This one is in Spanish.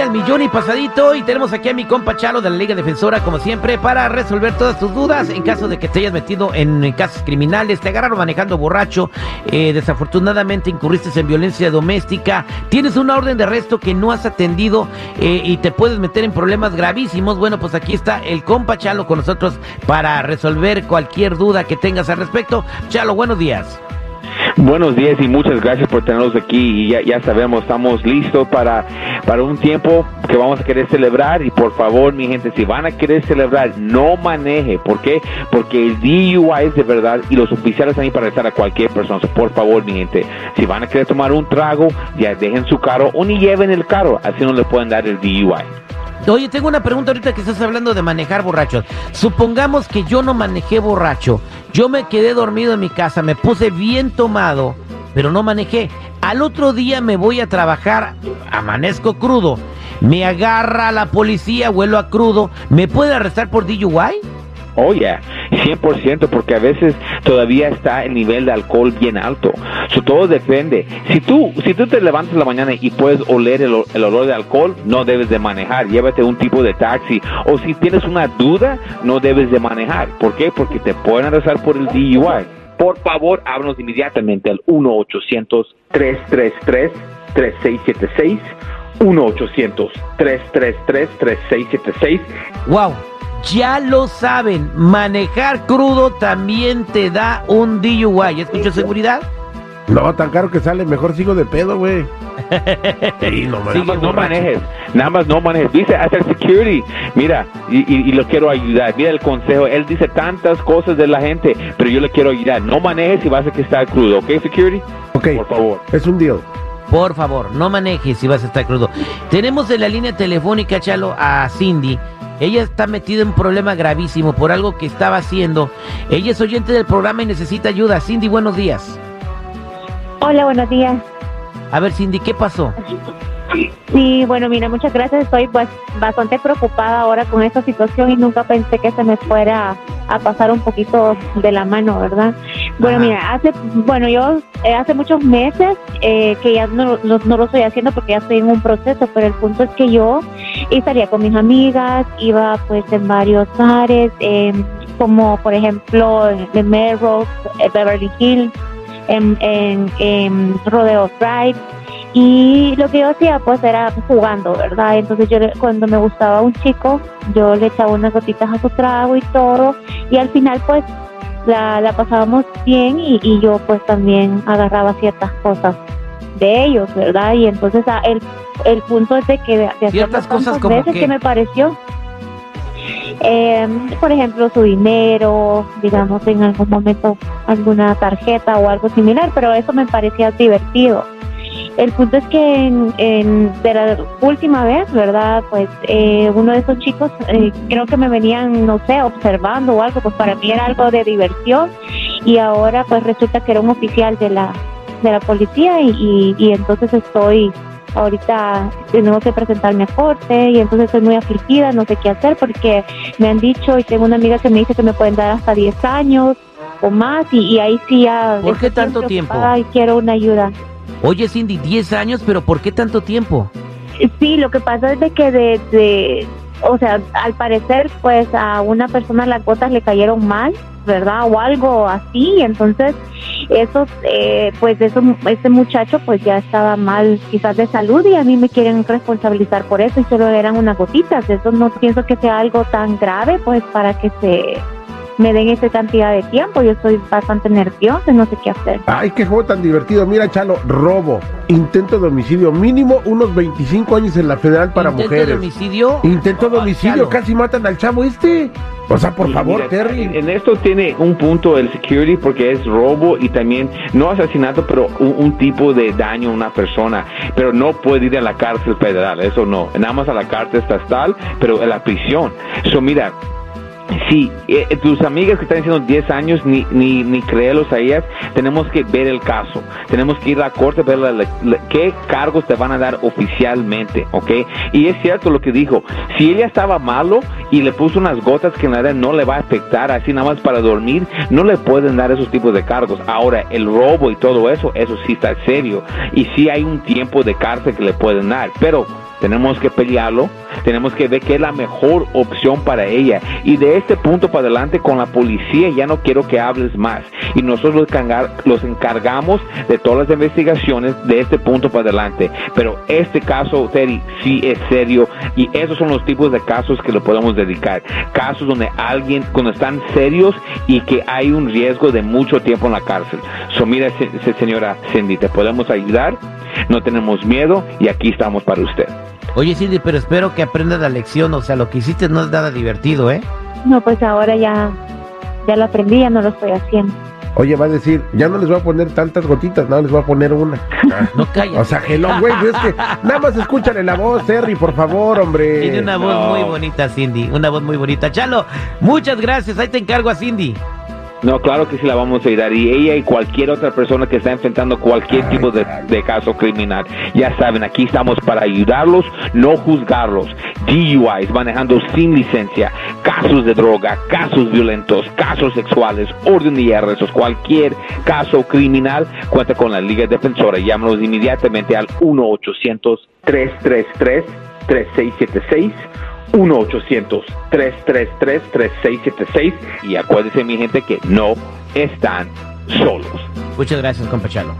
al millón y pasadito. Y tenemos aquí a mi compa Chalo de la Liga Defensora como siempre para resolver todas tus dudas en caso de que te hayas metido en casos criminales, te agarraron manejando borracho, eh, desafortunadamente incurriste en violencia doméstica, tienes una orden de arresto que no has atendido eh, y te puedes meter en problemas gravísimos, bueno pues aquí está el compa Chalo con nosotros para resolver cualquier duda que tengas al respecto. Chalo, buenos días. Buenos días y muchas gracias por tenernos aquí. Y ya, ya sabemos, estamos listos para, para un tiempo que vamos a querer celebrar. Y por favor, mi gente, si van a querer celebrar, no maneje. ¿Por qué? Porque el DUI es de verdad y los oficiales están ahí para arrestar a cualquier persona. por favor, mi gente, si van a querer tomar un trago, ya dejen su carro o ni lleven el carro. Así no le pueden dar el DUI. Oye, tengo una pregunta ahorita que estás hablando de manejar borrachos. Supongamos que yo no manejé borracho. Yo me quedé dormido en mi casa, me puse bien tomado, pero no manejé. Al otro día me voy a trabajar, amanezco crudo. Me agarra la policía, vuelo a crudo. ¿Me puede arrestar por DUI? Oh, yeah, 100%, porque a veces todavía está el nivel de alcohol bien alto. So, todo depende. Si tú, si tú te levantas en la mañana y puedes oler el, el, olor de alcohol, no debes de manejar. Llévate un tipo de taxi. O si tienes una duda, no debes de manejar. ¿Por qué? Porque te pueden arrestar por el DUI. Por favor, háblanos inmediatamente al 1-800-333-3676. 1-800-333-3676. ¡Wow! Ya lo saben, manejar crudo también te da un DUI. ¿Escucho seguridad? No, tan caro que sale, mejor sigo de pedo, güey. sí, no, nada más no manejes, nada más no manejes. Dice hacer security, mira, y, y, y, lo quiero ayudar. Mira el consejo, él dice tantas cosas de la gente, pero yo le quiero ayudar. No manejes si vas a que estar crudo, ¿ok, security? Ok, por favor. Es un deal. Por favor, no manejes si vas a estar crudo. Tenemos en la línea telefónica, Chalo, a Cindy. Ella está metida en un problema gravísimo por algo que estaba haciendo. Ella es oyente del programa y necesita ayuda. Cindy, buenos días. Hola, buenos días. A ver, Cindy, ¿qué pasó? Sí, bueno, mira, muchas gracias. Estoy pues bastante preocupada ahora con esta situación y nunca pensé que se me fuera a pasar un poquito de la mano, ¿verdad? Bueno, Ajá. mira, hace, bueno, yo eh, hace muchos meses eh, que ya no, no, no, lo estoy haciendo porque ya estoy en un proceso, pero el punto es que yo estaría con mis amigas, iba pues en varios bares, eh, como por ejemplo en Melrose, Beverly Hills, en, en, en Rodeo Drive y lo que yo hacía pues era jugando, ¿verdad? Entonces yo cuando me gustaba un chico, yo le echaba unas gotitas a su trago y todo, y al final pues la, la pasábamos bien y, y, yo pues también agarraba ciertas cosas de ellos, ¿verdad? Y entonces el, el punto es de que de, de ciertas cosas como veces que... que me pareció eh, por ejemplo, su dinero, digamos, en algún momento alguna tarjeta o algo similar, pero eso me parecía divertido. El punto es que en, en, de la última vez, ¿verdad? Pues eh, uno de esos chicos eh, creo que me venían, no sé, observando o algo, pues para mí era algo de diversión y ahora pues resulta que era un oficial de la, de la policía y, y, y entonces estoy ahorita tengo que presentarme a corte y entonces estoy muy afligida, no sé qué hacer porque me han dicho y tengo una amiga que me dice que me pueden dar hasta 10 años o más y, y ahí sí ya... ¿Por qué tanto tiempo? Ay, quiero una ayuda. Oye Cindy, 10 años, pero ¿por qué tanto tiempo? Sí, lo que pasa es de que de, o sea, al parecer pues a una persona las gotas le cayeron mal, ¿verdad? O algo así, entonces esos, eh, pues eso, ese muchacho pues ya estaba mal quizás de salud y a mí me quieren responsabilizar por eso y solo eran unas gotitas, eso no pienso que sea algo tan grave pues para que se me den esa cantidad de tiempo. Yo estoy bastante nerviosa, no sé qué hacer. Ay, qué juego tan divertido. Mira, Chalo, robo, intento de homicidio, mínimo unos 25 años en la federal para ¿Intento mujeres. de homicidio? Intento de homicidio, casi matan al chavo este. O sea, por Y favor, mira, Terry. En, esto tiene un punto el security porque es robo y también no asesinato, pero un, un, tipo de daño a una persona. Pero no puede ir a la cárcel federal, eso no. Nada más a la cárcel estatal, pero en la prisión. So, mira, si eh, tus amigas que están diciendo 10 años, ni, ni, ni creerlos a ellas, tenemos que ver el caso. Tenemos que ir a la corte, ver la- la- qué cargos te van a dar oficialmente, ¿ok? Y es cierto lo que dijo. Si ella estaba malo y le puso unas gotas que en la no le va a afectar, así nada más para dormir, no le pueden dar esos tipos de cargos. Ahora, el robo y todo eso, eso sí está serio. Y sí hay un tiempo de cárcel que le pueden dar. Pero tenemos que pelearlo, tenemos que ver qué es la mejor opción para ella. Y de este punto para adelante con la policía ya no quiero que hables más. Y nosotros los, encar- los encargamos de todas las investigaciones de este punto para adelante. Pero este caso, Terry, sí es serio y esos son los tipos de casos que le podemos dedicar. Casos donde alguien, cuando están serios y que hay un riesgo de mucho tiempo en la cárcel. So, mira, se- se- señora Cindy, te podemos ayudar, no tenemos miedo y aquí estamos para usted. Oye, Cindy, pero espero que aprendas la lección. O sea, lo que hiciste no es nada divertido, ¿eh? No, pues ahora ya, ya lo aprendí, ya no lo estoy haciendo. Oye, va a decir, ya no les voy a poner tantas gotitas, no les voy a poner una. Ah. No calles. O sea, hello, güey, es que nada más escúchale la voz, Terry, por favor, hombre. Tiene una voz No. muy bonita, Cindy. Una voz muy bonita. Chalo, muchas gracias. Ahí te encargo a Cindy. No, claro que sí la vamos a ayudar. Y ella y cualquier otra persona que está enfrentando cualquier tipo de, de caso criminal, ya saben, aquí estamos para ayudarlos, no juzgarlos. DUIs, manejando sin licencia, casos de droga, casos violentos, casos sexuales, orden de arrestos, cualquier caso criminal, cuenta con la Liga Defensora. Llámanos inmediatamente al 1-800-333-3676. 1-800-333-3676 y acuérdense mi gente que no están solos. Muchas gracias, compa Chalo.